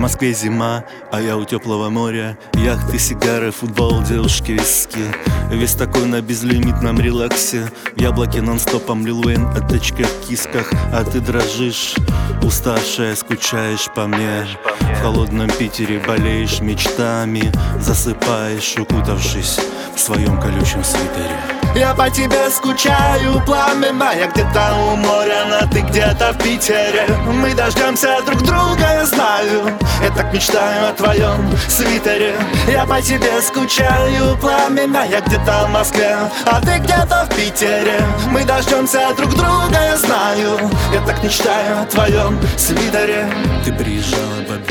Москве зима, а я у теплого моря. Яхты, сигары, футбол, девушки, виски. Весь такой на безлимитном релаксе. В яблоке нон-стопом Лил Уэйн о тачках, кисках. А ты дрожишь, уставшая, скучаешь по мне. В холодном Питере болеешь мечтами. Засыпаешь, укутавшись в своем колючем свитере я по тебе скучаю, пламя мая где-то у моря, но ты где-то в Питере. Мы дождемся друг друга, я знаю Я так мечтаю о твоем свитере. Я по тебе скучаю, пламя мая где-то в Москве А ты где-то в Питере. Мы дождемся друг друга, я знаю Я так мечтаю о твоем свитере. Ты приезжала летом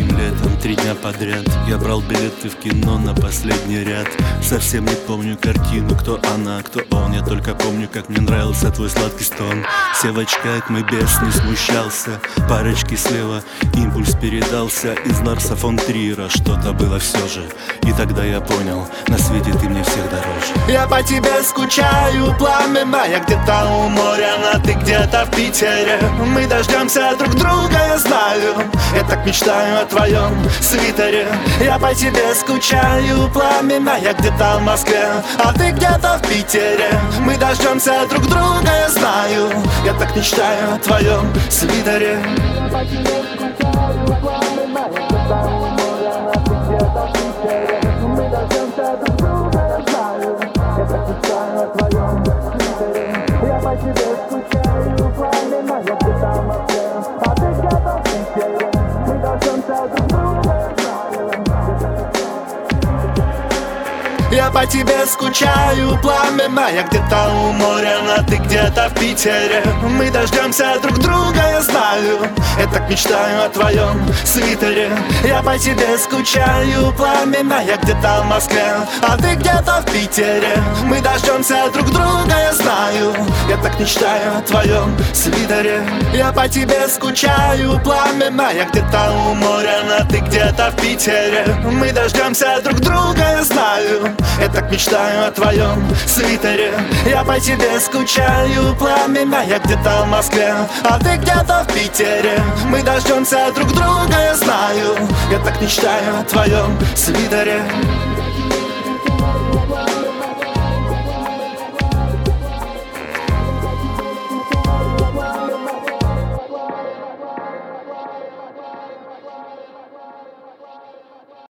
три дня подряд Я брал билеты в кино на последний ряд. Совсем не помню картину, кто она, кто он. Я только помню, как мне нравился твой сладкий стон. Все в очках, мой бес не смущался. Парочки слева, импульс передался. Из Ларса фон Трира что-то было все же. И тогда я понял, на свете ты мне всех дороже. Я по тебе скучаю, пламя мая где-то у моря Но ты где-то в Питере. Мы дождемся друг друга, я знаю Я так мечтаю о твоем свитере. Я по тебе скучаю, пламя мая где-то в Москве А ты где-то в Питере. Мире Мы дождемся друг друга, я знаю Я так мечтаю о твоем свитере. Я по тебе скучаю, Я по тебе скучаю, пламя мая где-то у моря, но ты где-то в Питере. Мы дождемся друг друга, я знаю Я так мечтаю о твоем свитере. Я по тебе скучаю, пламя мая где-то в Москве А ты где-то в Питере. Мы дождемся друг друга, я знаю Я так мечтаю о твоем свитере. Я по тебе скучаю, пламя мая где-то у моря, но ты где-то в Питере. Мы дождемся друг друга, я знаю так мечтаю о твоем свитере. Я по тебе скучаю, пламя я где-то в Москве. А ты где-то в Питере. Мы дождемся друг друга, я знаю. Я так мечтаю о твоем свитере